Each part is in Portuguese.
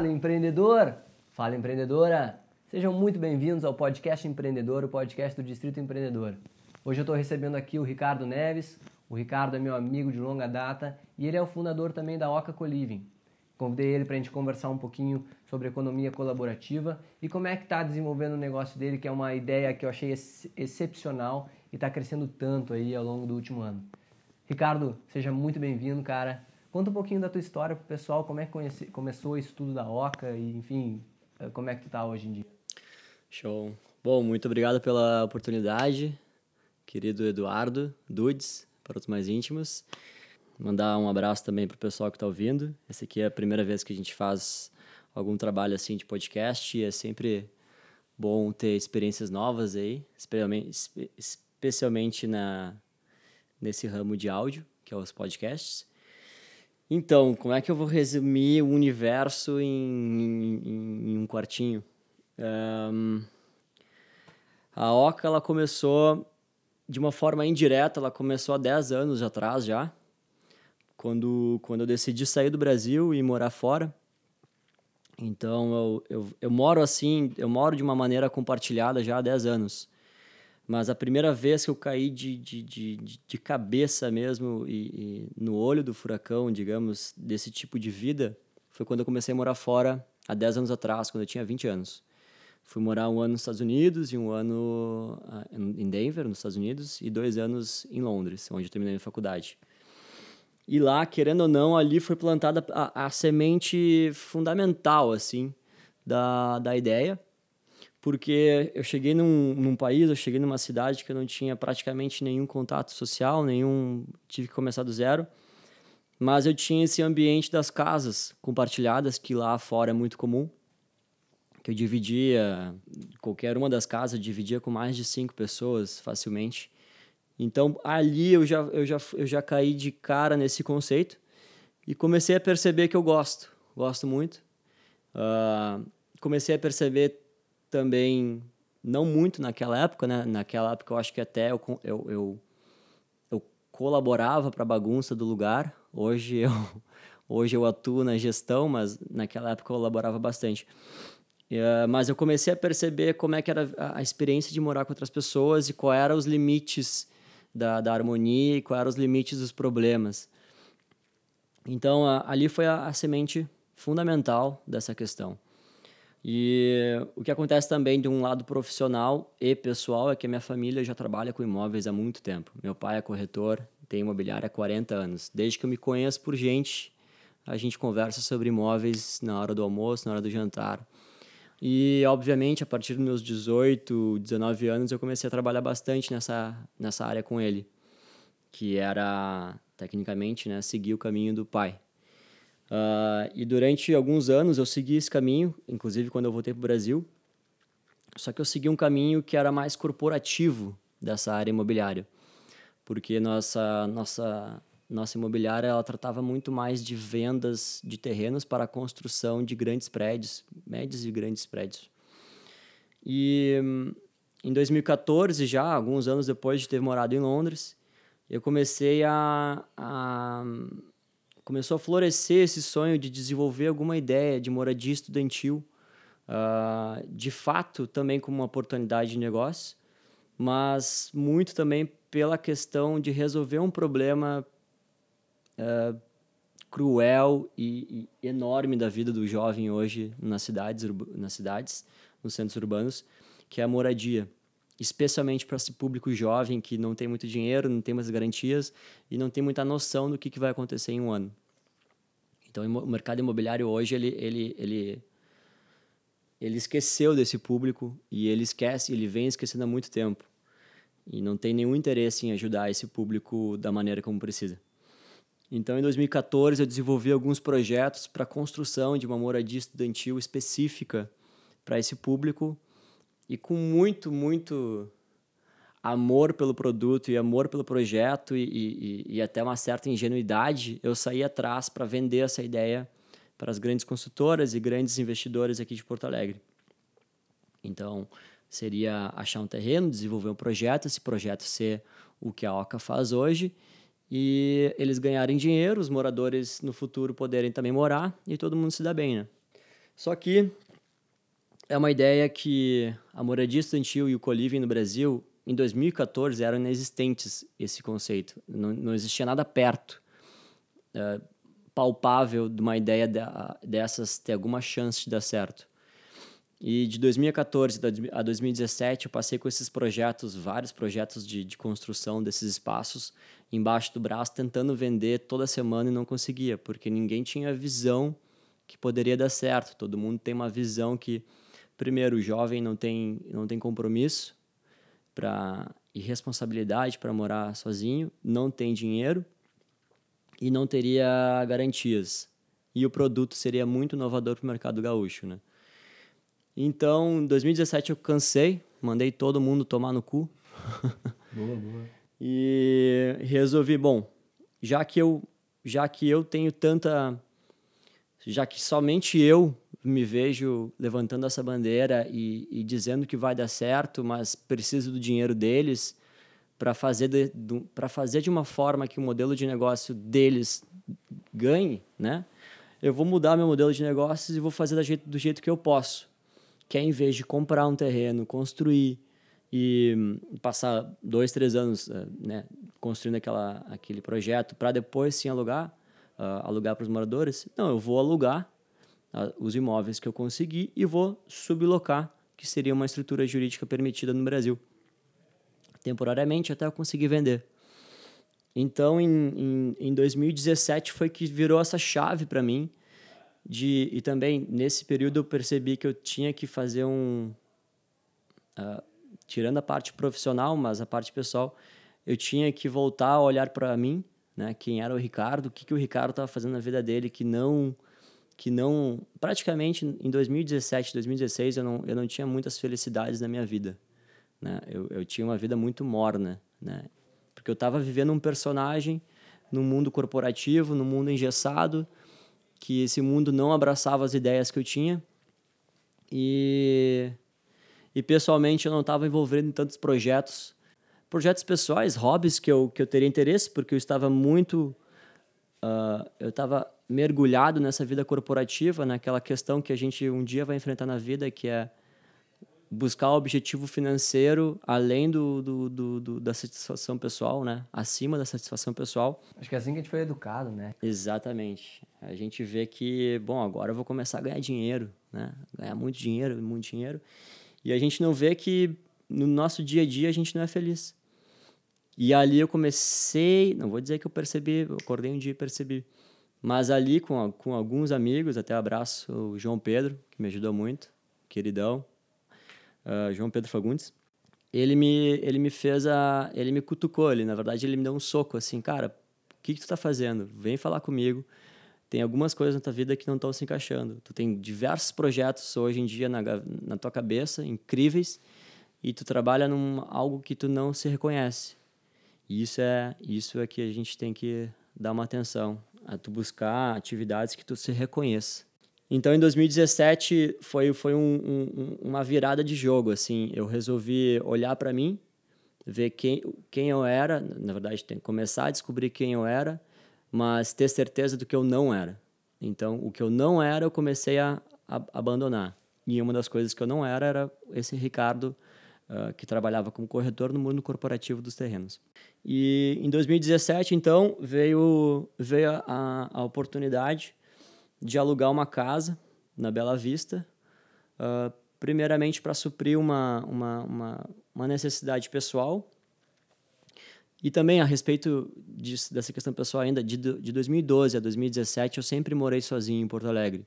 Fala empreendedor, fala empreendedora. Sejam muito bem-vindos ao podcast Empreendedor, o podcast do Distrito Empreendedor. Hoje eu estou recebendo aqui o Ricardo Neves. O Ricardo é meu amigo de longa data e ele é o fundador também da Oca Coliving. Convidei ele para a gente conversar um pouquinho sobre economia colaborativa e como é que está desenvolvendo o negócio dele, que é uma ideia que eu achei ex excepcional e está crescendo tanto aí ao longo do último ano. Ricardo, seja muito bem-vindo, cara. Conta um pouquinho da tua história pro pessoal, como é que começou o estudo da OCA e, enfim, eh, como é que tu tá hoje em dia. Show. Bom, muito obrigado pela oportunidade, querido Eduardo Dudes, para os mais íntimos. Mandar um abraço também pro pessoal que está ouvindo. Essa aqui é a primeira vez que a gente faz algum trabalho assim de podcast e é sempre bom ter experiências novas aí, especialmente na, nesse ramo de áudio, que é os podcasts. Então, como é que eu vou resumir o universo em, em, em um quartinho? Um, a Oca ela começou de uma forma indireta, ela começou há 10 anos atrás já, quando, quando eu decidi sair do Brasil e morar fora. Então, eu, eu, eu moro assim, eu moro de uma maneira compartilhada já há 10 anos. Mas a primeira vez que eu caí de, de, de, de cabeça mesmo e, e, no olho do furacão, digamos, desse tipo de vida, foi quando eu comecei a morar fora há 10 anos atrás, quando eu tinha 20 anos. Fui morar um ano nos Estados Unidos e um ano ah, em Denver, nos Estados Unidos, e dois anos em Londres, onde eu terminei a faculdade. E lá, querendo ou não, ali foi plantada a, a semente fundamental, assim, da, da ideia porque eu cheguei num, num país, eu cheguei numa cidade que eu não tinha praticamente nenhum contato social, nenhum, tive que começar do zero, mas eu tinha esse ambiente das casas compartilhadas que lá fora é muito comum, que eu dividia, qualquer uma das casas dividia com mais de cinco pessoas facilmente. Então ali eu já, eu já, eu já caí de cara nesse conceito e comecei a perceber que eu gosto, gosto muito. Uh, comecei a perceber também não muito naquela época, né? Naquela época eu acho que até eu, eu, eu, eu colaborava para a bagunça do lugar. Hoje eu, hoje eu atuo na gestão, mas naquela época eu colaborava bastante. Uh, mas eu comecei a perceber como é que era a experiência de morar com outras pessoas e quais eram os limites da, da harmonia e quais eram os limites dos problemas. Então, ali foi a, a semente fundamental dessa questão. E o que acontece também de um lado profissional e pessoal é que a minha família já trabalha com imóveis há muito tempo. Meu pai é corretor, tem imobiliária há 40 anos. Desde que eu me conheço por gente, a gente conversa sobre imóveis na hora do almoço, na hora do jantar. E, obviamente, a partir dos meus 18, 19 anos, eu comecei a trabalhar bastante nessa, nessa área com ele, que era, tecnicamente, né, seguir o caminho do pai. Uh, e durante alguns anos eu segui esse caminho, inclusive quando eu voltei para o Brasil. Só que eu segui um caminho que era mais corporativo dessa área imobiliária, porque nossa nossa nossa imobiliária ela tratava muito mais de vendas de terrenos para a construção de grandes prédios, médios e grandes prédios. E em 2014, já alguns anos depois de ter morado em Londres, eu comecei a, a começou a florescer esse sonho de desenvolver alguma ideia de moradia estudantil, uh, de fato também como uma oportunidade de negócio, mas muito também pela questão de resolver um problema uh, cruel e, e, enorme da vida do jovem hoje nas cidades, nas cidades, nos centros urbanos, que é a moradia especialmente para esse público jovem que não tem muito dinheiro, não tem mais garantias e não tem muita noção do que, que vai acontecer em um ano. Então, o mercado imobiliário hoje, ele, ele, ele, ele esqueceu desse público e ele esquece, ele vem esquecendo há muito tempo. E não tem nenhum interesse em ajudar esse público da maneira como precisa. Então, em 2014, eu desenvolvi alguns projetos para a construção de uma moradia estudantil específica para esse público e com muito, muito amor pelo produto e amor pelo projeto e, e, e até uma certa ingenuidade, eu saí atrás para vender essa ideia para as grandes construtoras e grandes investidores aqui de Porto Alegre. Então, seria achar um terreno, desenvolver um projeto, esse projeto ser o que a Oca faz hoje e eles ganharem dinheiro, os moradores no futuro poderem também morar e todo mundo se dá bem, né? Só que é uma ideia que a moradia estudantil e o co-living no Brasil, em 2014, eram inexistentes esse conceito. Não, não existia nada perto, é, palpável, de uma ideia de, dessas ter alguma chance de dar certo. E de 2014 a 2017 eu passei com esses projetos, vários projetos de, de construção desses espaços embaixo do braço, tentando vender toda semana e não conseguia, porque ninguém tinha visão que poderia dar certo. Todo mundo tem uma visão que primeiro, o jovem não tem, não tem compromisso pra, e responsabilidade para morar sozinho, não tem dinheiro e não teria garantias. E o produto seria muito inovador para o mercado gaúcho. Né? Então, em 2017 eu cansei, mandei todo mundo tomar no cu. Boa, boa. e resolvi, bom, já que eu já que eu tenho tanta já que somente eu me vejo levantando essa bandeira e, e dizendo que vai dar certo, mas preciso do dinheiro deles para fazer de, para fazer de uma forma que o modelo de negócio deles ganhe, né? Eu vou mudar meu modelo de negócios e vou fazer do jeito, do jeito que eu posso. Que é em vez de comprar um terreno, construir e passar dois, três anos eh, né, construindo aquela, aquele projeto para depois sim alugar, uh, alugar para os moradores, não, eu vou alugar os imóveis que eu consegui e vou sublocar, que seria uma estrutura jurídica permitida no Brasil, temporariamente até eu conseguir vender. Então, em, em, em 2017 foi que virou essa chave para mim. De, e também, nesse período, eu percebi que eu tinha que fazer um. Uh, tirando a parte profissional, mas a parte pessoal, eu tinha que voltar a olhar para mim, né? Quem era o Ricardo, o que, que o Ricardo estava fazendo na vida dele que não que não praticamente em 2017 2016 eu não eu não tinha muitas felicidades na minha vida né? Eu, eu tinha uma vida muito morna né? Porque eu estava vivendo um personagem no mundo corporativo no mundo engessado que esse mundo não abraçava as ideias que eu tinha. E e pessoalmente eu não estava envolvido em tantos projetos. Projetos pessoais hobbies que eu que eu teria interesse porque eu estava muito uh, eu estava mergulhado nessa vida corporativa, naquela questão que a gente um dia vai enfrentar na vida, que é buscar o objetivo financeiro além do, do, do, do, da satisfação pessoal, né? Acima da satisfação pessoal. Acho que é assim que a gente foi educado, né? Exatamente. A gente vê que, bom, agora eu vou começar a ganhar dinheiro, né? Ganhar muito dinheiro, muito dinheiro. E a gente não vê que no nosso dia a dia a gente não é feliz. E ali eu comecei, não vou dizer que eu percebi, eu acordei um dia e percebi mas ali, com, com alguns amigos, até abraço o João Pedro, que me ajudou muito, queridão, uh, João Pedro Fagundes. Ele me, ele me fez a. Ele me cutucou, ele, na verdade, ele me deu um soco assim, cara, o que, que tu tá fazendo? Vem falar comigo. Tem algumas coisas na tua vida que não estão se encaixando. Tu tem diversos projetos hoje em dia na, na tua cabeça, incríveis, e tu trabalha num algo que tu não se reconhece. E isso é, isso é que a gente tem que dar uma atenção a tu buscar atividades que tu se reconheça. Então, em 2017 foi foi um, um, uma virada de jogo, assim. Eu resolvi olhar para mim, ver quem quem eu era, na verdade, tem começar a descobrir quem eu era, mas ter certeza do que eu não era. Então, o que eu não era, eu comecei a, a abandonar. E uma das coisas que eu não era era esse Ricardo uh, que trabalhava como corretor no mundo corporativo dos terrenos. E em 2017, então, veio, veio a, a oportunidade de alugar uma casa na Bela Vista, uh, primeiramente para suprir uma, uma, uma, uma, necessidade pessoal. E também a respeito disso, dessa questão pessoal ainda, de, de 2012 a 2017, eu sempre morei sozinho em Porto Alegre,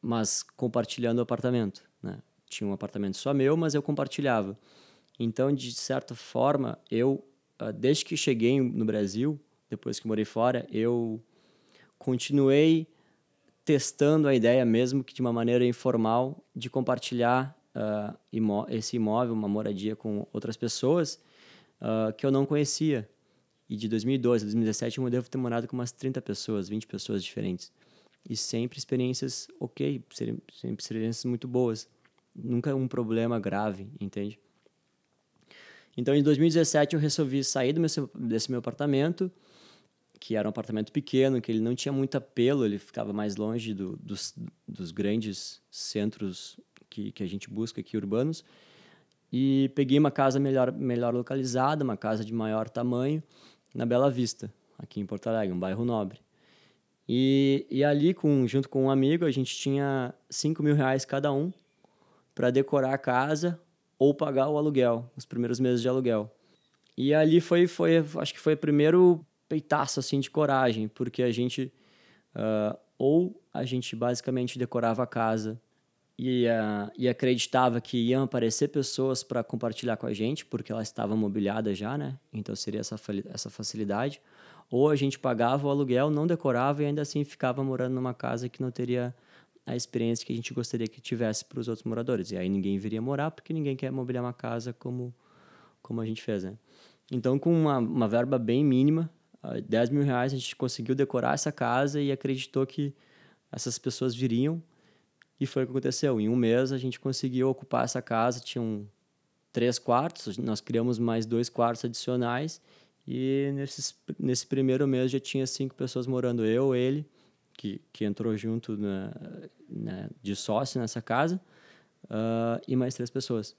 mas compartilhando apartamento. Tinha um apartamento só meu, mas eu compartilhava. Então, de certa forma, eu ah, desde que cheguei no Brasil, depois que morei fora, eu continuei testando a ideia, mesmo que de uma maneira informal, de compartilhar uh, imó esse imóvel, uma moradia com outras pessoas uh, que eu não conhecia. E de 2012 a 2017 eu devo ter morado com umas 30 pessoas, 20 pessoas diferentes. E sempre experiências ok, sempre experiências muito boas. Nunca um problema grave, entende? Então, em 2017, eu resolvi sair do meu, desse meu apartamento, que era um apartamento pequeno, que ele não tinha muito apelo, ele ficava mais longe do, dos, dos grandes centros que, que a gente busca aqui urbanos. E peguei uma casa melhor, melhor localizada, uma casa de maior tamanho, na Bela Vista, aqui em Porto Alegre, um bairro nobre. E, e ali, com, junto com um amigo, a gente tinha 5 mil reais cada um para decorar a casa ou pagar o aluguel, os primeiros meses de aluguel. E ali foi, foi acho que foi o primeiro peitaço assim de coragem, porque a gente uh, ou a gente basicamente decorava a casa e, uh, e acreditava que iam aparecer pessoas para compartilhar com a gente, porque ela estava mobiliada já, né? Então seria essa, essa facilidade. Ou a gente pagava o aluguel, não decorava e ainda assim ficava morando numa casa que não teria a experiência que a gente gostaria que tivesse para os outros moradores. E aí ninguém viria morar porque ninguém quer mobiliar uma casa como, como a gente fez, né? Então, com uma, uma verba bem mínima, 10 mil reais, a gente conseguiu decorar essa casa e acreditou que essas pessoas viriam. E foi o que aconteceu. Em um mês, a gente conseguiu ocupar essa casa. Tinham três quartos, nós criamos mais dois quartos adicionais. E nesses, nesse primeiro mês já tinha cinco pessoas morando. Eu, ele, que, que entrou junto na, na de sócio nessa casa, uh, e mais três pessoas.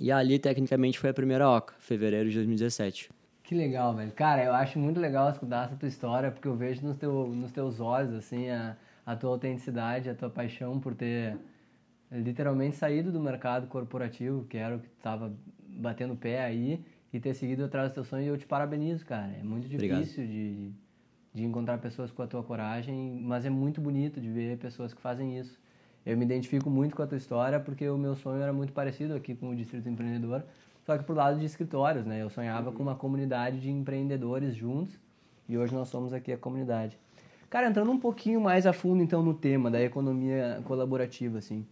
E ali, tecnicamente, foi a primeira OCA, fevereiro de 2017. Que legal, velho. Cara, eu acho muito legal escutar essa tua história, porque eu vejo nos, teu, nos teus olhos, assim, a, a tua autenticidade, a tua paixão por ter literalmente saído do mercado corporativo, que era o que estava batendo pé aí, e ter seguido atrás do teu sonho. E eu te parabenizo, cara. É muito difícil de, de encontrar pessoas com a tua coragem, mas é muito bonito de ver pessoas que fazem isso. Eu me identifico muito com a tua história porque o meu sonho era muito parecido aqui com o Distrito Empreendedor, só que pro lado de escritórios, né? Eu sonhava com uma comunidade de empreendedores juntos e hoje nós somos aqui a comunidade. Cara, entrando um pouquinho mais a fundo então no tema da economia colaborativa, assim.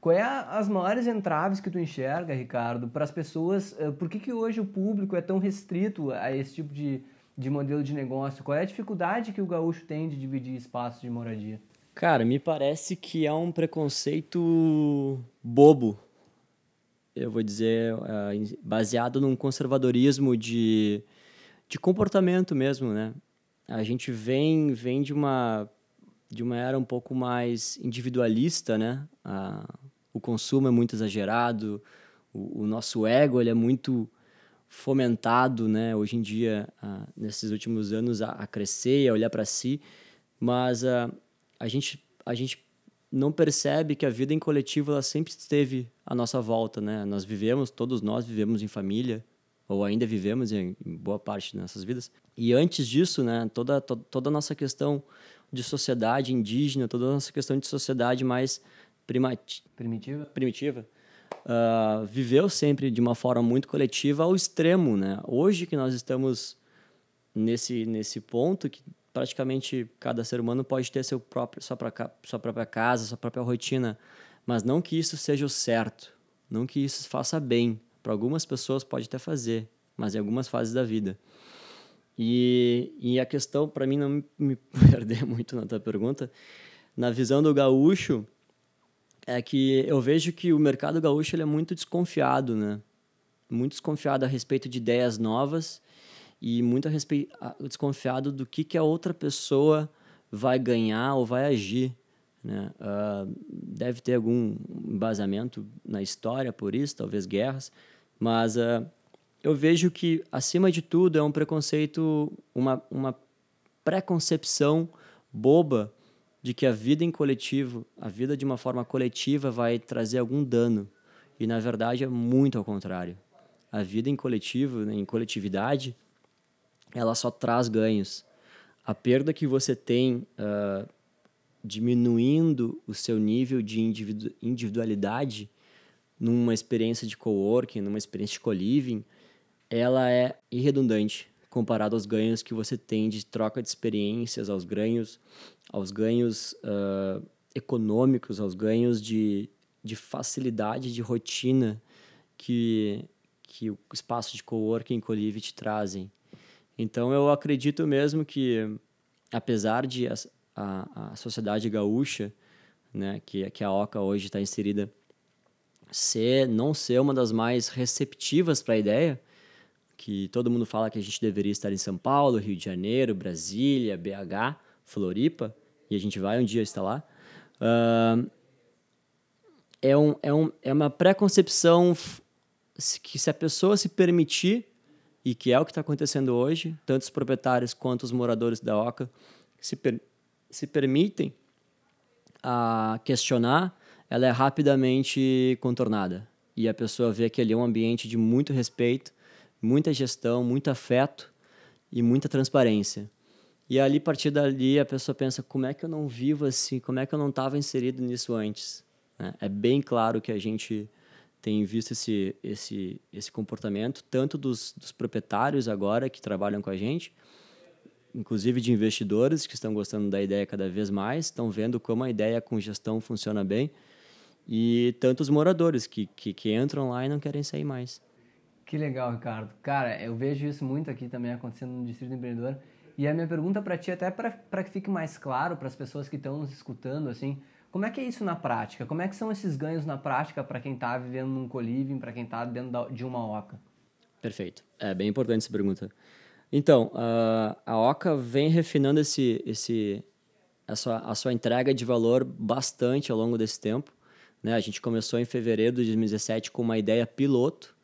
Qual é a, as maiores entraves que tu enxerga, Ricardo, para as pessoas? Uh, por que, que hoje o público é tão restrito a esse tipo de, de modelo de negócio? Qual é a dificuldade que o gaúcho tem de dividir espaços de moradia? Cara, me parece que é um preconceito bobo eu vou dizer, uh, baseado num conservadorismo de, de comportamento mesmo, né? A gente vem, vem de, uma, de uma era um pouco mais individualista, né? Uh, o consumo é muito exagerado, o, o, nosso ego ele é muito fomentado, né? Hoje em dia, nesses últimos anos, a, a crescer, a olhar para si, mas a gente a gente não percebe que a vida em coletivo ela sempre esteve à nossa volta, né? Nós vivemos, todos nós vivemos em família, ou ainda vivemos em, boa parte dessas vidas. E antes disso, né, toda, to, toda a nossa questão de sociedade indígena, toda a nossa questão de sociedade mais primati primitiva, primitiva uh, viveu sempre de uma forma muito coletiva ao extremo, né? Hoje que nós estamos nesse, nesse ponto que praticamente cada ser humano pode ter seu próprio, sua, própria, sua própria casa, sua própria rotina, mas não que isso seja o certo, não que isso faça bem. Para algumas pessoas pode até fazer, mas em algumas fases da vida. E, e a questão, para mim, não me perder muito na tua pergunta, na visão do gaúcho, é que eu vejo que o mercado gaúcho ele é muito desconfiado, né? Muito desconfiado a respeito de ideias novas e muito a respeito, desconfiado do que, que a outra pessoa vai ganhar ou vai agir. Né? Uh, deve ter algum embasamento na história por isso, talvez guerras, mas uh, eu vejo que, acima de tudo, é um preconceito, uma, uma preconcepção boba de que a vida em coletivo, a vida de uma forma coletiva vai trazer algum dano. E, na verdade, é muito ao contrário. A vida em coletivo, né, em coletividade, ela só traz ganhos. A perda que você tem uh, diminuindo o seu nível de individu individualidade numa experiência de coworking, numa experiência de co-living, ela é irredundante comparado aos ganhos que você tem de troca de experiências, aos ganhos, aos ganhos uh, econômicos, aos ganhos de, de facilidade de rotina que, que o espaço de coworking e te trazem. Então eu acredito mesmo que, apesar de a, a, a sociedade gaúcha, né, que, que a OCA hoje está inserida, ser, não ser uma das mais receptivas para a ideia, que todo mundo fala que a gente deveria estar em São Paulo, Rio de Janeiro, Brasília, BH, Floripa, e a gente vai um dia estar lá. Uh, é, um, é, um, é uma preconcepção que se a pessoa se permitir, e que é o que está acontecendo hoje, tanto os proprietários quanto os moradores da Oca se, per, se permitem a questionar, ela é rapidamente contornada. E a pessoa vê que ali é um ambiente de muito respeito, muita gestão, muito afeto e muita transparência. E ali, a partir dali, a pessoa pensa: como é que eu não vivo assim? Como é que eu não estava inserido nisso antes? Né? É bem claro que a gente tem visto esse, esse, esse comportamento, tanto dos, dos proprietários agora que trabalham com a gente, inclusive de investidores que estão gostando da ideia cada vez mais, estão vendo como a ideia com gestão funciona bem, e tantos moradores que, que, que entram lá e não querem sair mais. Que legal, Ricardo. Cara, eu vejo isso muito aqui também acontecendo no Distrito Empreendedor. E a minha pergunta para ti, até para que fique mais claro para as pessoas que estão nos escutando, assim, como é que é isso na prática? Como é que são esses ganhos na prática para quem está vivendo num coliving, para quem está dentro de uma OCA? Perfeito. É bem importante essa pergunta. Então, uh, a OCA vem refinando esse, esse, a, sua, a sua entrega de valor bastante ao longo desse tempo. Né? A gente começou em fevereiro de 2017 com uma ideia piloto.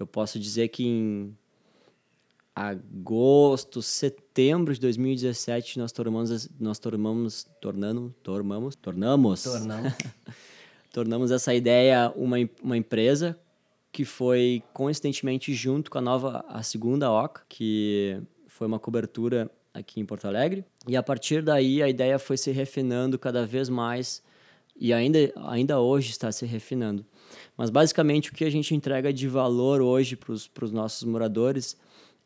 Eu posso dizer que em agosto, setembro de 2017 nós tornamos nós tornamos tornando tornamos tornamos tornamos tornamos essa ideia uma uma empresa que foi coincidentemente junto com a nova a segunda Oca, que foi uma cobertura aqui em Porto Alegre. E a partir daí a ideia foi se refinando cada vez mais e ainda ainda hoje está se refinando. Mas basicamente o que a gente entrega de valor hoje para os nossos moradores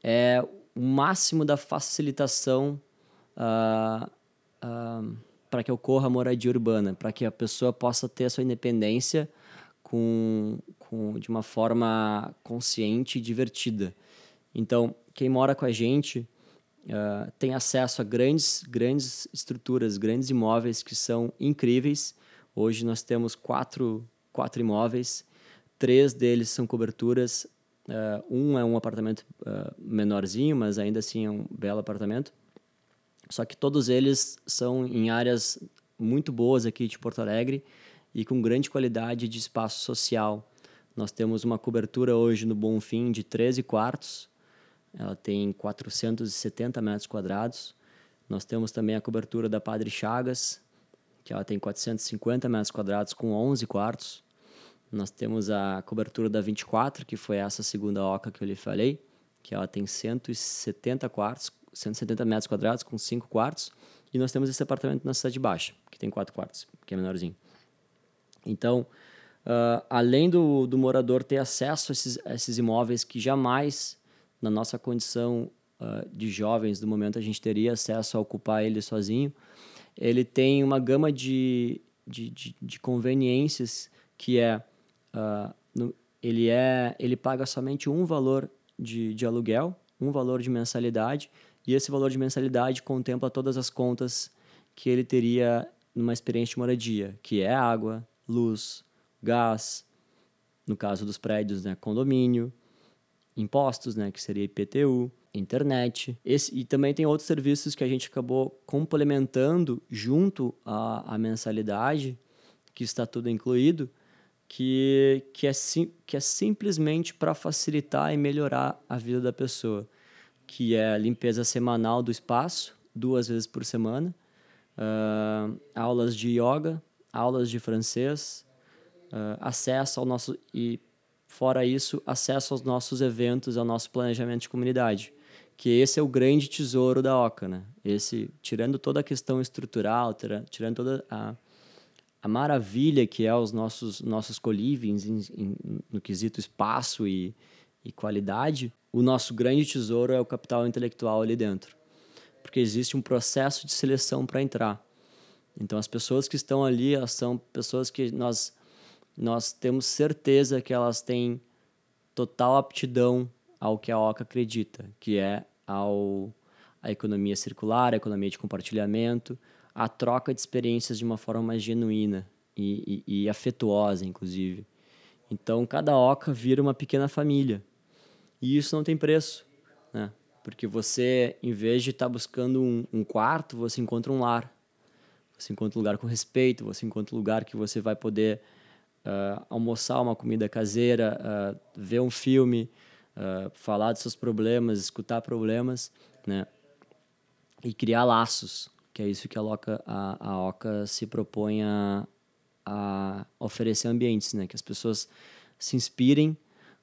é o máximo da facilitação uh, uh, para que ocorra a moradia urbana, para que a pessoa possa ter a sua independência com, com, de uma forma consciente e divertida. Então, quem mora com a gente uh, tem acesso a grandes, grandes estruturas, grandes imóveis que são incríveis. Hoje nós temos quatro, quatro imóveis, três deles são coberturas Uh, um é um apartamento uh, menorzinho, mas ainda assim é um belo apartamento. Só que todos eles são em áreas muito boas aqui de Porto Alegre e com grande qualidade de espaço social. Nós temos uma cobertura hoje no Bonfim de 13 quartos, ela tem 470 metros quadrados. Nós temos também a cobertura da Padre Chagas, que ela tem 450 metros quadrados com 11 quartos. Nós temos a cobertura da 24, que foi essa segunda oca que eu lhe falei, que ela tem 170 quartos, 170 metros quadrados com 5 quartos. E nós temos esse apartamento na cidade baixa, que tem 4 quartos, que é menorzinho. Então, uh, além do, do morador ter acesso a esses, a esses imóveis que jamais, na nossa condição uh, de jovens do momento, a gente teria acesso a ocupar ele sozinho, ele tem uma gama de, de, de, de conveniências que é uh, no, ele, é, ele paga somente um valor de, de aluguel, um valor de mensalidade, e esse valor de mensalidade contempla todas as contas que ele teria numa experiência de moradia, que é água, luz, gás, no caso dos prédios, né, condomínio, impostos, né, que seria IPTU, internet. Esse, e também tem outros serviços que a gente acabou complementando junto à, à mensalidade, que está tudo incluído, que, que, é, sim, que é simplesmente para facilitar e melhorar a vida da pessoa, que é a limpeza semanal do espaço, duas vezes por semana, uh, aulas de yoga, aulas de francês, uh, acesso ao nosso e fora isso acesso aos nossos eventos, ao nosso planejamento de comunidade, que esse é o grande tesouro da Oca, né? Esse tirando toda a questão estrutural, tirando toda a a maravilha que é os nossos nossos colivings no quesito espaço e, e qualidade, o nosso grande tesouro é o capital intelectual ali dentro. Porque existe um processo de seleção para entrar. Então as pessoas que estão ali, elas são pessoas que nós nós temos certeza que elas têm total aptidão ao que a OCA acredita, que é ao a economia circular, a economia de compartilhamento, a troca de experiências de uma forma mais genuína e, e, e afetuosa, inclusive. Então, cada oca vira uma pequena família. E isso não tem preço, né? Porque você, em vez de estar tá buscando um, um, quarto, você encontra um lar. Você encontra um lugar com respeito, você encontra um lugar que você vai poder uh, almoçar uma comida caseira, uh, ver um filme, uh, falar dos seus problemas, escutar problemas, né? E criar laços, que é isso que a, Loca, a, a Oca se propõe a, a oferecer ambientes, né? Que as pessoas se inspirem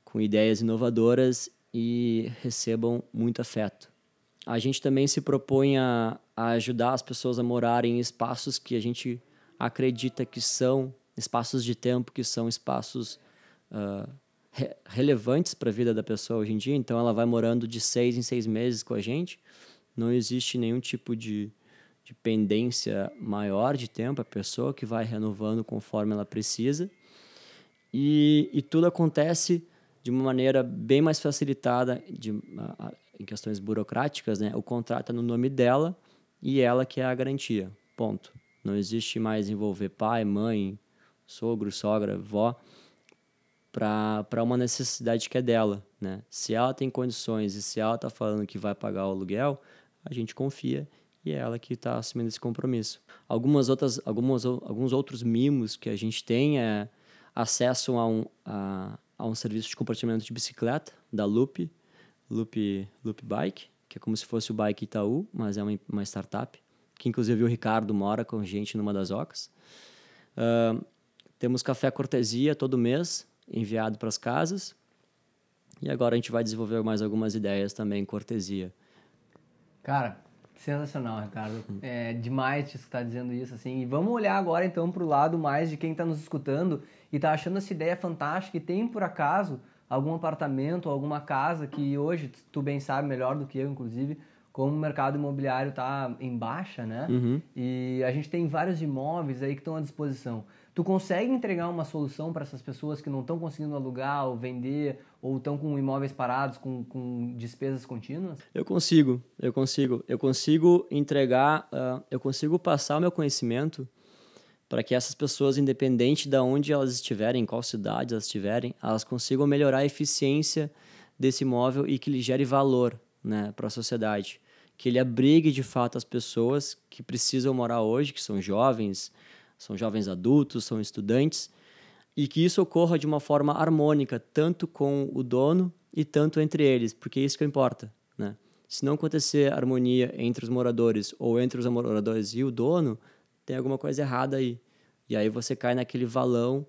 com ideias inovadoras e recebam muito afeto. A gente também se propõe a, a ajudar as pessoas a morarem em espaços que a gente acredita que são espaços de tempo, que são espaços uh, re relevantes para a vida da pessoa hoje em dia. Então, ela vai morando de seis em seis meses com a gente. Não existe nenhum tipo de, de pendência maior de tempo. A pessoa que vai renovando conforme ela precisa. E, e tudo acontece de uma maneira bem mais facilitada de, em questões burocráticas, né? O contrato é no nome dela e ela que é a garantia. Ponto. Não existe mais envolver pai, mãe, sogro, sogra, vó para uma necessidade que é dela, né? Se ela tem condições e se ela está falando que vai pagar o aluguel, a gente confia e é ela que está assumindo esse compromisso. Algumas outras, algumas, alguns outros mimos que a gente tem é acesso a um, a, a um serviço de compartilhamento de bicicleta da Loop, Loop, Loop Bike, que é como se fosse o Bike Itaú, mas é uma, uma startup, que inclusive o Ricardo mora com a gente numa das ocas. Uh, temos café cortesia todo mês, enviado para as casas. E agora a gente vai desenvolver mais algumas ideias também, cortesia. Cara, sensacional, Ricardo. É demais te estar dizendo isso, assim. E vamos olhar agora, então, para o lado mais de quem está nos escutando e está achando essa ideia fantástica e tem, por acaso, algum apartamento, alguma casa que hoje, tu bem sabe, melhor do que eu, inclusive, como o mercado imobiliário está em baixa, né? Uhum. E a gente tem vários imóveis aí que estão à disposição. Tu consegue entregar uma solução para essas pessoas que não estão conseguindo alugar ou vender ou estão com imóveis parados, com, com despesas contínuas? Eu consigo, eu consigo. Eu consigo entregar, uh, eu consigo passar o meu conhecimento para que essas pessoas, independente de onde elas estiverem, em qual cidade elas estiverem, elas consigam melhorar a eficiência desse imóvel e que lhe gere valor né, para a sociedade. Que ele abrigue de fato as pessoas que precisam morar hoje, que são jovens, são jovens adultos, são estudantes, e que isso ocorra de uma forma harmônica, tanto com o dono e tanto entre eles, porque é isso que importa. Né? Se não acontecer harmonia entre os moradores ou entre os moradores e o dono, tem alguma coisa errada aí. E aí você cai naquele valão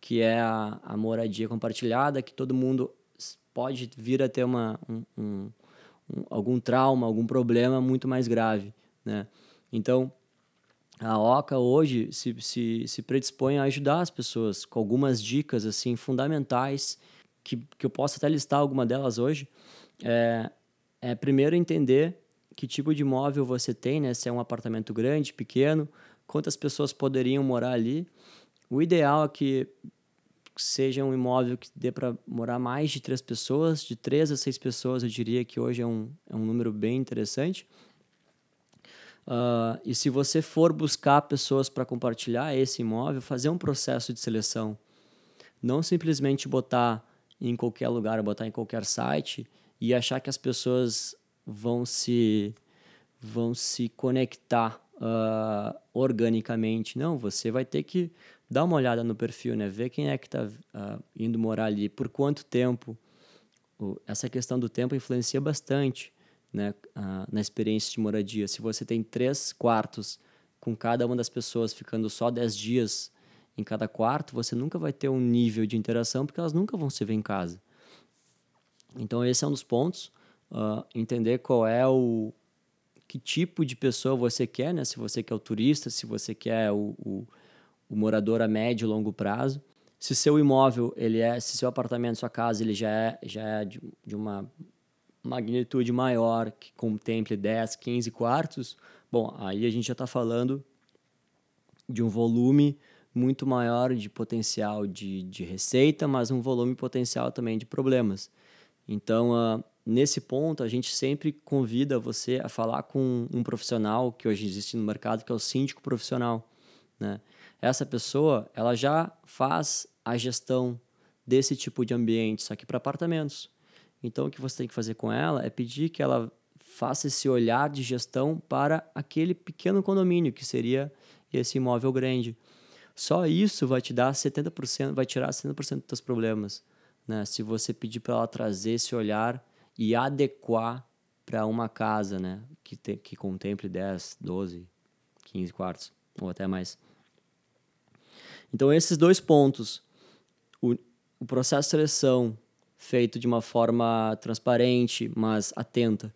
que é a, a moradia compartilhada, que todo mundo pode vir a ter uma, um, um, um, algum trauma, algum problema muito mais grave, né? Então, a OCA hoje se, se, se predispõe a ajudar as pessoas com algumas dicas assim fundamentais, que, que eu posso até listar alguma delas hoje. É, é primeiro entender que tipo de imóvel você tem, né? Se é um apartamento grande, pequeno, quantas pessoas poderiam morar ali. O ideal é que seja um imóvel que dê para morar mais de três pessoas, de três a seis pessoas, eu diria que hoje é um, é um número bem interessante. Uh, e se você for buscar pessoas para compartilhar esse imóvel, fazer um processo de seleção. Não simplesmente botar em qualquer lugar, botar em qualquer site e achar que as pessoas vão se, vão se conectar uh, organicamente. Não, você vai ter que dar uma olhada no perfil, né? ver quem é que está uh, ah, indo morar ali, por quanto tempo. essa questão do tempo influencia bastante né? Uh, na experiência de moradia. Se você tem três quartos com cada uma das pessoas ficando só dez dias em cada quarto, você nunca vai ter um nível de interação porque elas nunca vão se ver em casa. Então esse é um dos pontos. Uh, entender qual é o, que tipo de pessoa você quer, né? Se você quer o turista, se você quer o, o, o morador a médio e longo prazo. Se seu imóvel, ele é, se seu apartamento, sua casa, ele já é, já é de, de uma magnitude maior, que contemple 10, 15 quartos, bom, aí a gente já está falando de um volume muito maior de potencial de, de receita, mas um volume potencial também de problemas. Então, uh, nesse ponto, a gente sempre convida você a falar com um profissional que hoje existe no mercado, que é o síndico profissional. Né? Essa pessoa, ela já faz a gestão desse tipo de ambiente, só que para apartamentos. Então, o que você tem que fazer com ela é pedir que ela faça esse olhar de gestão para aquele pequeno condomínio, que seria esse imóvel grande. Só isso vai te dar 70%, vai tirar 70% dos teus problemas. Né? Se você pedir para ela trazer esse olhar e adequar para uma casa né? que, te, que contemple 10, 12, 15 quartos, ou até mais. Então, esses dois pontos, o, o processo de seleção feito de uma forma transparente, mas atenta,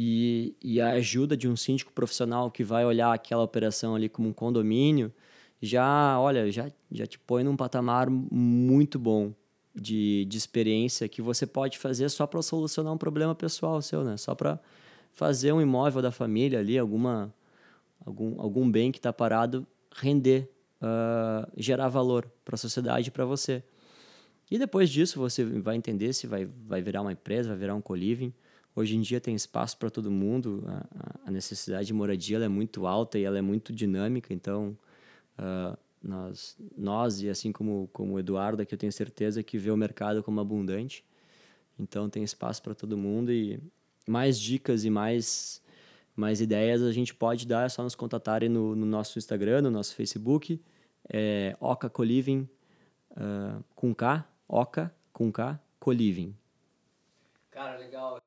e, e a ajuda de um síndico profissional que vai olhar aquela operação ali como um condomínio, já, olha, já, já te põe num patamar muito bom de, de experiência que você pode fazer só para solucionar um problema pessoal seu, né? Só para fazer um imóvel da família ali, alguma, algum, algum bem que está parado, render, uh, gerar valor para a sociedade e para você. E depois disso você vai entender se vai, vai virar uma empresa, vai virar um co-living. Hoje em dia tem espaço para todo mundo, a, a, necessidade de moradia é muito alta e ela é muito dinâmica, então uh, nós, nós, e assim como, como o Eduardo aqui, eu tenho certeza que vê o mercado como abundante, então tem espaço para todo mundo e mais dicas e mais, mais ideias a gente pode dar, é só nos contatarem no, no nosso Instagram, no nosso Facebook, é Oca Coliving, uh, com K, Oca com K, Coliving. Cara, legal.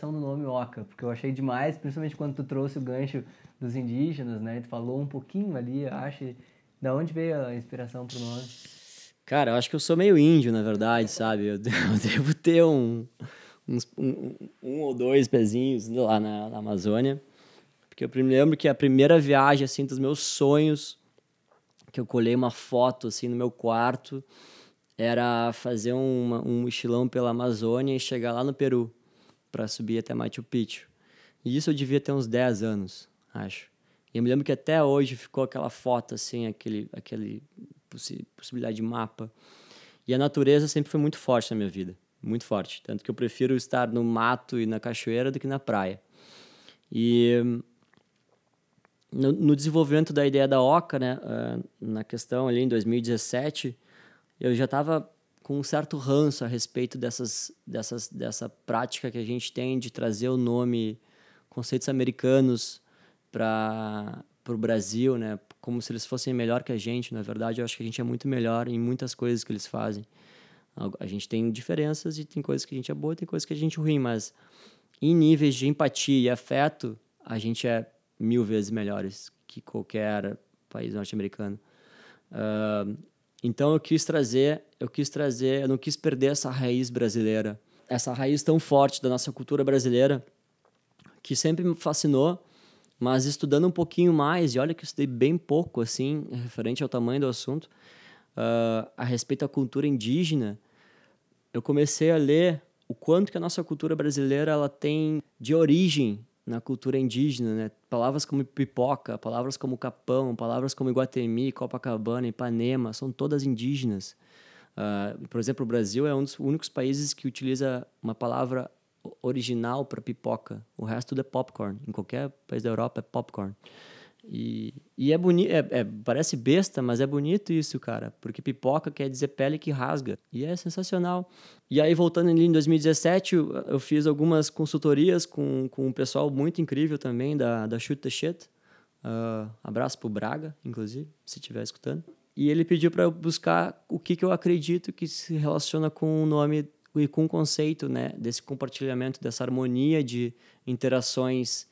do nome Oca, porque eu achei demais, principalmente quando tu trouxe o gancho dos indígenas, né? Tu falou um pouquinho ali, acho. Da onde veio a inspiração pro nome? Cara, eu acho que eu sou meio índio, na verdade, sabe? Eu, devo ter um, uns, um, um, ou dois pezinhos lá na, na, Amazônia. Porque eu me lembro que a primeira viagem, assim, dos meus sonhos, que eu colhei uma foto, assim, no meu quarto, era fazer uma, um mochilão pela Amazônia e chegar lá no Peru para subir até Machu Picchu. E isso eu devia ter uns 10 anos, acho. E eu me lembro que até hoje ficou aquela foto, assim, aquele, aquele possi possibilidade de mapa. E a natureza sempre foi muito forte na minha vida, muito forte. Tanto que eu prefiro estar no mato e na cachoeira do que na praia. E no, no desenvolvimento da ideia da Oca, né, uh, na questão ali em 2017, eu já estava com um certo ranço a respeito dessas, dessas, dessa prática que a gente tem de trazer o nome, conceitos americanos para o Brasil, né? Como se eles fossem melhor que a gente. Na verdade, eu acho que a gente é muito melhor em muitas coisas que eles fazem. A gente tem diferenças e tem coisas que a gente é boa, tem coisas que a gente é ruim, mas em níveis de empatia e afeto, a gente é mil vezes melhores que qualquer país norte-americano. Uh, então eu quis trazer, eu quis trazer, eu não quis perder essa raiz brasileira, essa raiz tão forte da nossa cultura brasileira que sempre me fascinou mas estudando um pouquinho mais, e olha que eu estudei bem pouco, assim, referente ao tamanho do assunto, uh, a respeito da cultura indígena, eu comecei a ler o quanto que a nossa cultura brasileira ela tem de origem na cultura indígena, né? Palavras como pipoca, palavras como capão, palavras como Iguatemi, Copacabana, Ipanema, são todas indígenas. Uh, por exemplo, o Brasil é um dos únicos países que utiliza uma palavra original para pipoca. O resto tudo é popcorn. Em qualquer país da Europa é popcorn. E, e é bonito, é, é, parece besta, mas é bonito isso, cara, porque pipoca quer dizer pele que rasga, e é sensacional. E aí, voltando ali em 2017, eu, fiz algumas consultorias com, com um pessoal muito incrível também da, da Shoot the Shit. Uh, abraço pro Braga, inclusive, se estiver escutando. E ele pediu para eu buscar o que, que eu acredito que se relaciona com o nome e com o conceito né, desse compartilhamento, dessa harmonia de interações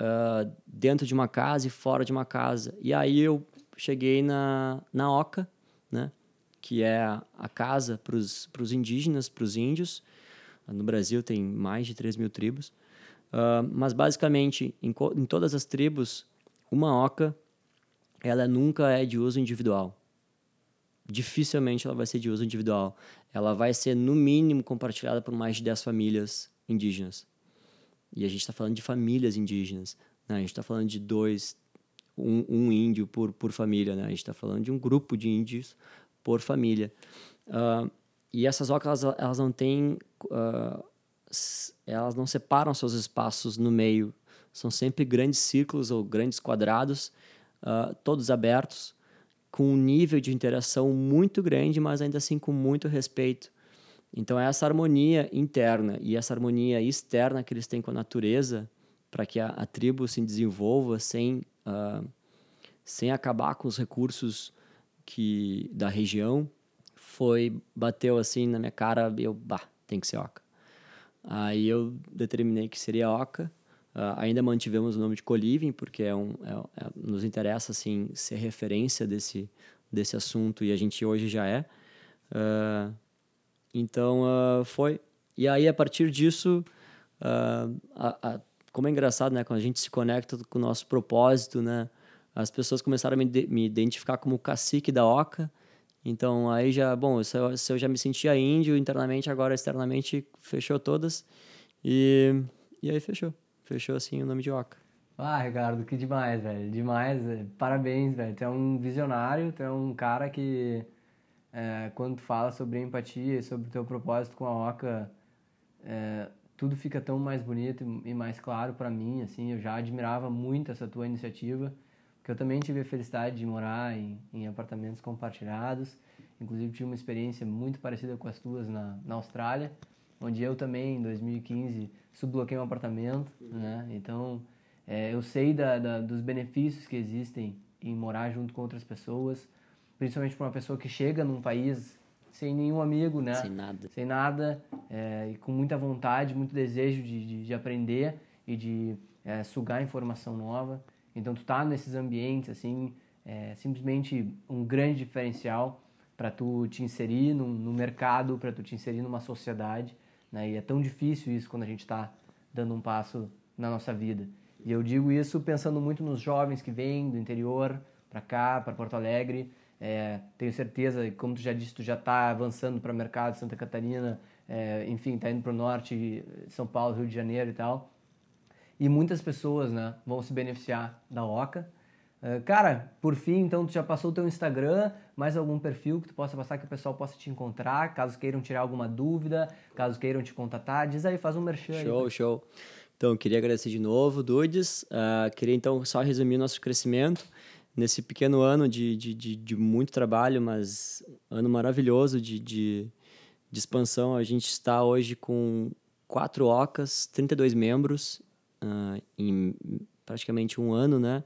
uh, dentro de uma casa e fora de uma casa. E aí eu cheguei na, na Oca, né, que é a casa para os indígenas, para os índios. No Brasil tem mais de 3 mil tribos. Uh, mas basicamente, em, em todas as tribos, uma oca ela nunca é de uso individual dificilmente ela vai ser de uso individual. Ela vai ser, no mínimo, compartilhada por mais de 10 famílias indígenas. E a gente está falando de famílias indígenas. Né? A gente está falando de dois, um, um, índio por, por família. Né? A gente está falando de um grupo de índios por família. Uh, e essas ocas, elas, elas não têm... Uh, elas não separam seus espaços no meio. São sempre grandes círculos ou grandes quadrados, uh, todos abertos, com um nível de interação muito grande, mas ainda assim com muito respeito. Então, é essa harmonia interna e essa harmonia externa que eles têm com a natureza, para que a, a, tribo se desenvolva sem, uh, sem acabar com os recursos que da região, foi bateu assim na minha cara, eu, bah, tem que ser oca. Aí eu determinei que seria oca. Uh, ainda mantivemos o nome de Coliving, porque é um, é, é, nos interessa assim, ser referência desse, desse assunto e a gente hoje já é. Uh, então uh, foi. E aí, a partir disso, a, a, como é engraçado, né? Quando a gente se conecta com o nosso propósito, né? As pessoas começaram a me, de, me identificar como cacique da Oca. Então, aí já, bom, se eu, se eu já me sentia índio internamente, agora externamente fechou todas. E, e aí fechou. Fechou, assim, o nome de Oca. Ah, Ricardo, que demais, velho. Demais. Parabéns, velho. Tu é um visionário, tu é um cara que é, quando tu fala sobre empatia e sobre o teu propósito com a Oca, é, tudo fica tão mais bonito e mais claro para mim, assim, eu já admirava muito essa tua iniciativa, porque eu também tive a felicidade de morar em, em apartamentos compartilhados, inclusive tive uma experiência muito parecida com as tuas na, na Austrália, onde eu também, em 2015, subbloqueei um apartamento, né, então é, eu sei da, da, dos benefícios que existem em morar junto com outras pessoas, principalmente para uma pessoa que chega num país sem nenhum amigo, né? Sem nada. Sem nada, é, e com muita vontade, muito desejo de, de, de aprender e de é, sugar informação nova. Então, tu tá nesses ambientes, assim, é simplesmente um grande diferencial para tu te inserir no, no mercado, para tu te inserir numa sociedade, né? E é tão difícil isso quando a gente está dando um passo na nossa vida. E eu digo isso pensando muito nos jovens que vêm do interior para cá, para Porto Alegre, é, tenho certeza, como tu já disse, tu já está avançando para o mercado de Santa Catarina, é, enfim, está indo para o norte, São Paulo, Rio de Janeiro e tal. E muitas pessoas né, vão se beneficiar da OCA. Uh, cara, por fim, então, tu já passou o teu Instagram, mais algum perfil que tu possa passar que o pessoal possa te encontrar, caso queiram tirar alguma dúvida, caso queiram te contatar, diz aí, faz um merchan Show, aí. show. Então, queria agradecer de novo, Dudes. Uh, queria, então, só resumir nosso crescimento nesse pequeno ano de, de, de, de, muito trabalho, mas ano maravilhoso de, de, de expansão. A gente está hoje com quatro OCAs, 32 membros uh, em praticamente um ano, né?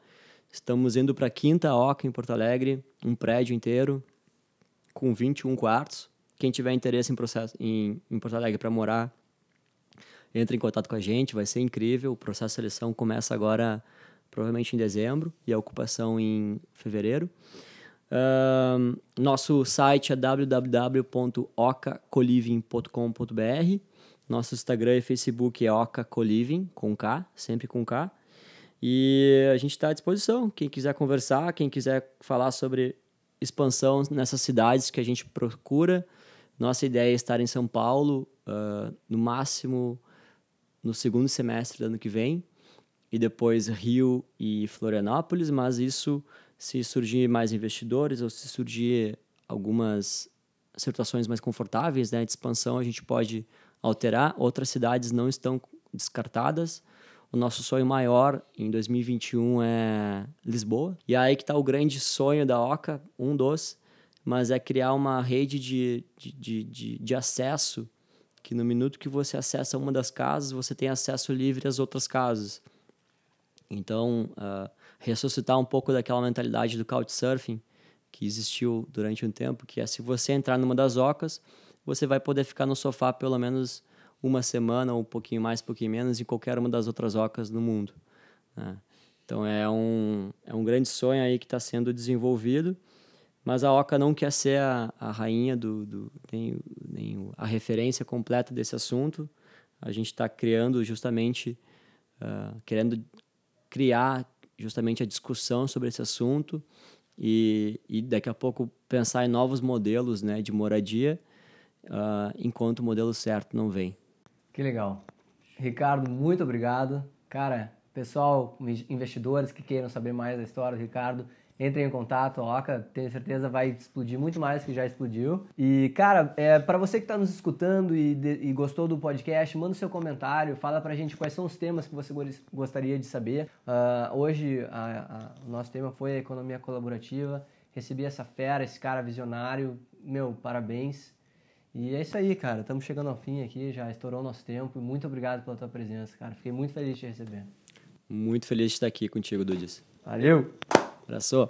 Estamos indo para a quinta OCA em Porto Alegre, um prédio inteiro com 21 quartos. Quem tiver interesse em, processo, em, em Porto Alegre para morar, entre em contato com a gente, vai ser incrível. O processo de seleção começa agora provavelmente em dezembro, e a ocupação em fevereiro. Nosso site é www.ocacoliving.com.br. Nosso Instagram e Facebook é ocacoliving, com K, sempre com K. E a gente está à disposição. Quem quiser conversar, quem quiser falar sobre expansão nessas cidades que a gente procura. Nossa ideia é estar em São Paulo, uh, no máximo no segundo semestre do ano que vem e depois Rio e Florianópolis, mas isso se surgir mais investidores ou se surgir algumas situações mais confortáveis né, de expansão, a gente pode alterar. Outras cidades não estão descartadas. O nosso sonho maior em 2021 é Lisboa. E aí que está o grande sonho da OCA, um dos, mas é criar uma rede de, de, de, de, de acesso que no minuto que você acessa uma das casas, você tem acesso livre às outras casas. Então, uh, ressuscitar um pouco daquela mentalidade do couchsurfing que existiu durante um tempo, que é se você entrar numa das ocas, você vai poder ficar no sofá pelo menos uma semana ou um pouquinho mais, um pouquinho menos em qualquer uma das outras ocas no mundo. Né? Então é um, é um grande sonho aí que está sendo desenvolvido, mas a Oca não quer ser a, a rainha do, do nem, nem a referência completa desse assunto. A gente está criando justamente, uh, querendo criar justamente a discussão sobre esse assunto e, e daqui a pouco pensar em novos modelos né, de moradia, uh, enquanto o modelo certo não vem. Que legal. Ricardo, muito obrigado. Cara, pessoal, investidores que queiram saber mais da história do Ricardo, entrem em contato, a Oca, tenho certeza vai explodir muito mais que já explodiu. E, cara, é, para você que está nos escutando e, de, e, gostou do podcast, manda o seu comentário, fala pra gente quais são os temas que você gostaria de saber. Uh, hoje, a, a, o nosso tema foi economia colaborativa. Recebi essa fera, esse cara visionário. Meu, parabéns. E é isso aí, cara. Estamos chegando ao fim aqui, já estourou o nosso tempo. Muito obrigado pela tua presença, cara. Fiquei muito feliz de te receber. Muito feliz de estar aqui contigo, Dudis. Valeu! Abraço!